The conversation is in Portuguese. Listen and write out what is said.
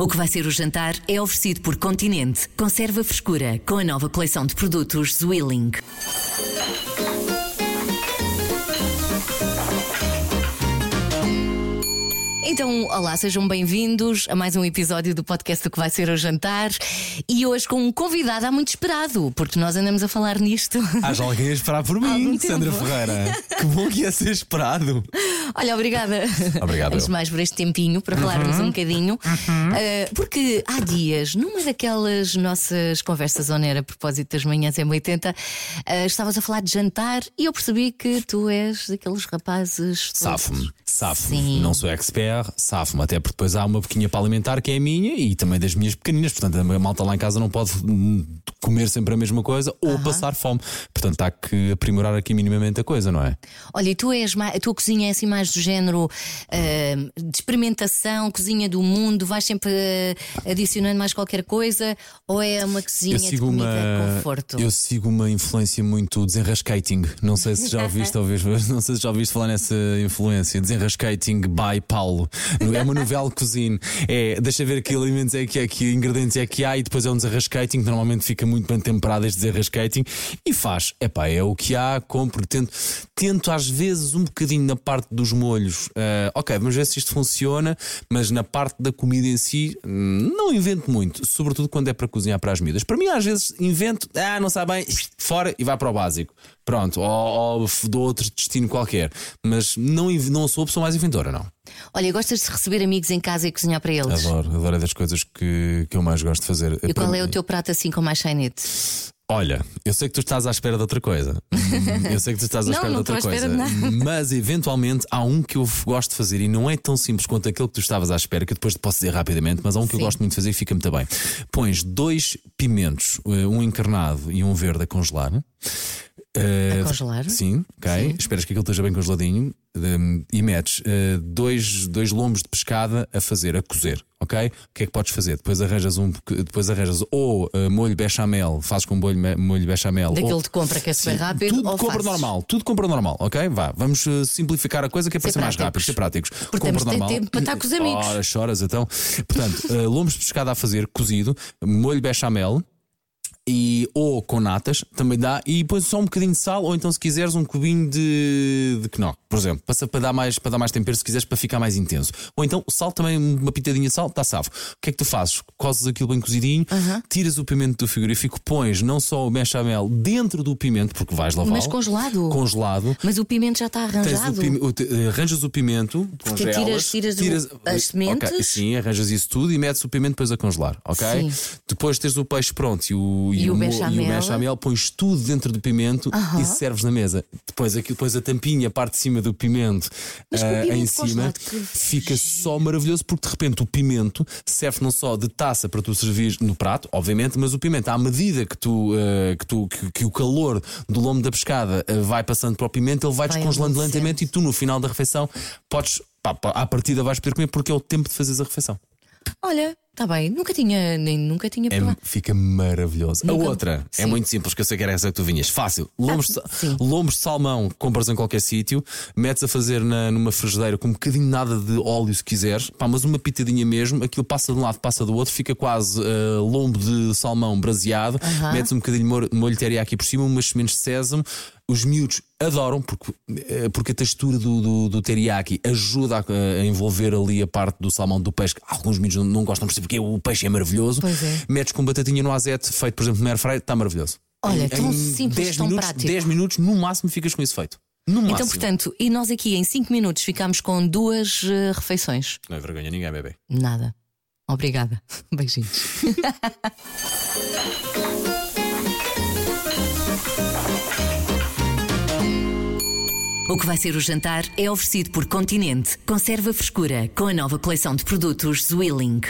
O que vai ser o jantar é oferecido por Continente. Conserva frescura com a nova coleção de produtos Zwilling. Então, olá, sejam bem-vindos a mais um episódio do podcast do que vai ser o jantar. E hoje com um convidado há muito esperado, porque nós andamos a falar nisto. Haja alguém a esperar por mim. Sandra Ferreira. Que bom que ia ser esperado. Olha, obrigada. Obrigado, Antes eu. mais por este tempinho para falarmos um bocadinho. Uh, porque há dias, numa daquelas nossas conversas on air a propósito das manhãs em 80, uh, estavas a falar de jantar e eu percebi que tu és daqueles rapazes. Safo-me, safo-me. Não sou expert, safo-me. Até porque depois há uma boquinha para alimentar que é a minha e também das minhas pequeninas. Portanto, a malta lá em casa não pode hum, comer sempre a mesma coisa ou passar fome. Portanto, há que aprimorar aqui minimamente a coisa, não é? Olha, e tu és mais, a tua cozinha é assim mais do género uh, de experimentação, cozinha do mundo, vais sempre uh, adicionando mais qualquer coisa ou é uma cozinha de comida uma, conforto? eu sigo uma influência muito desenrascating. Não sei se já ouviste, talvez, não sei se já ouviste falar nessa influência. Desenrascating by Paulo. É uma novela cozinha. É, deixa ver que alimentos é que é, que ingredientes é que há e depois é um desenrascating que normalmente fica muito bem temperado este desenrascating e faz. Epá, é o que há, compro, tento, tento às vezes um bocadinho na parte dos molhos. ah, ok, vamos ver se isto funciona, mas na parte da comida em si, hum, não invento muito, sobretudo quando é para cozinhar para as miúdas. Para mim, às vezes, invento, ah, não sabe bem, fora e vai para o básico. Pronto, ou, ou dou outro destino qualquer. Mas não, não sou a pessoa mais inventora, não. Olha, gostas de receber amigos em casa e cozinhar para eles? Adoro, adoro é das coisas que, que eu mais gosto de fazer. E qual é o teu prato assim com mais sainete? Olha, eu sei que tu estás à espera de outra coisa. Eu sei que tu estás à Não, espera não de outra estou à coisa. de. Mas eventualmente há um que eu gosto de fazer e não é tão simples quanto aquele que tu estavas à espera, que eu depois te posso dizer rapidamente, mas há um que eu Sim. gosto muito de fazer e fica muito bem. Pões dois pimentos, eh, um encarnado e um verde a congelar. Eh, A congelar? Sim, ok. Esperas que aquilo esteja bem congeladinho e metes eh, dois, dois lombos de pescada a fazer, a cozer, ok? O que é que podes fazer? Depois arranjas um, depois arranjas ou eh, molho bechamel, fazes com molho, molho bechamel. Daquele ou, de compra que é super rápido Tudo ou compra fazes? normal, tudo compra normal, ok? Vá, vamos eh, simplificar a coisa que é para Ser ser mais rápido, ser práticos. Porque temos de ter tempo para estar com os amigos. Ora, choras então. Portanto, eh, lombos de pescada a fazer, cozido, molho bechamel. E, ou com natas, também dá, e depois só um bocadinho de sal, ou então se quiseres um cubinho de, de quinoa, por exemplo, passa para dar mais, para dar mais tempero, se quiseres para ficar mais intenso. Ou então o sal também, uma pitadinha de sal, está salvo. O que é que tu fazes? Cozes aquilo bem cozidinho, tiras o pimento do frigorífico, pões não só o bechamel dentro do pimento, porque vais lavar. Mas congelado? Congelado. Mas o pimento já está arranjado. o o te- arranjas o pimento, congelas, tiras- tiras o- as sementes? Ok, sim, arranjas isso tudo e metes o pimento depois a congelar, ok? Sim. Depois tens o peixe pronto e o, E o mo- bechamel? e o bechamel, pões tudo dentro do pimento e serves na mesa. Depois, aqui, depois a tampinha, a parte de cima do pimento, Mas ah, pimento em cima, fica só maravilhoso porque de repente o pimento serve não só de taça para tu servir no prato, obviamente, mas o pimento, à medida que tu, ah, que, tu que, que o calor do lombo da pescada ah, vai passando para o pimento, ele vai, Vai descongelando lentamente e tu no final da refeição podes, pá, pá, à partida vais poder comer porque é o tempo de fazeres a refeição. Olha, está bem, nunca tinha, nem nunca tinha É, fica maravilhoso. Nunca- A outra é Sim. muito simples, que eu sei que era essa que tu vinhas. Fácil. Lombos, de sa- sim. lombos de salmão compras em qualquer sítio, metes a fazer na- numa frigideira com um bocadinho nada de óleo se quiseres, pá, mas uma pitadinha mesmo, aquilo passa de um lado, passa do outro, fica quase eh, lombo de salmão braseado, Aham. metes um bocadinho de molho, molho teriyaki por cima, umas sementes de sésamo. Os miúdos adoram porque, eh, porque a textura do, do, do teriyaki ajuda a, a envolver ali a parte do salmão do peixe. que Alguns miúdos não, não gostam por si porque o peixe é maravilhoso. Pois é. Metes com batatinha no azete, feito por exemplo no air fryer, está maravilhoso. Olha, Em- tão em simples, 10 tão minutos, prático. 10 minutos, no máximo, ficas com isso feito. No máximo. Então, portanto, e nós aqui em 5 minutos ficámos com duas eh, refeições. Não é vergonha ninguém, bebê. Nada. Obrigada. Beijinhos. O que vai ser o jantar é oferecido por Continente. Conserva frescura com a nova coleção de produtos Zwilling.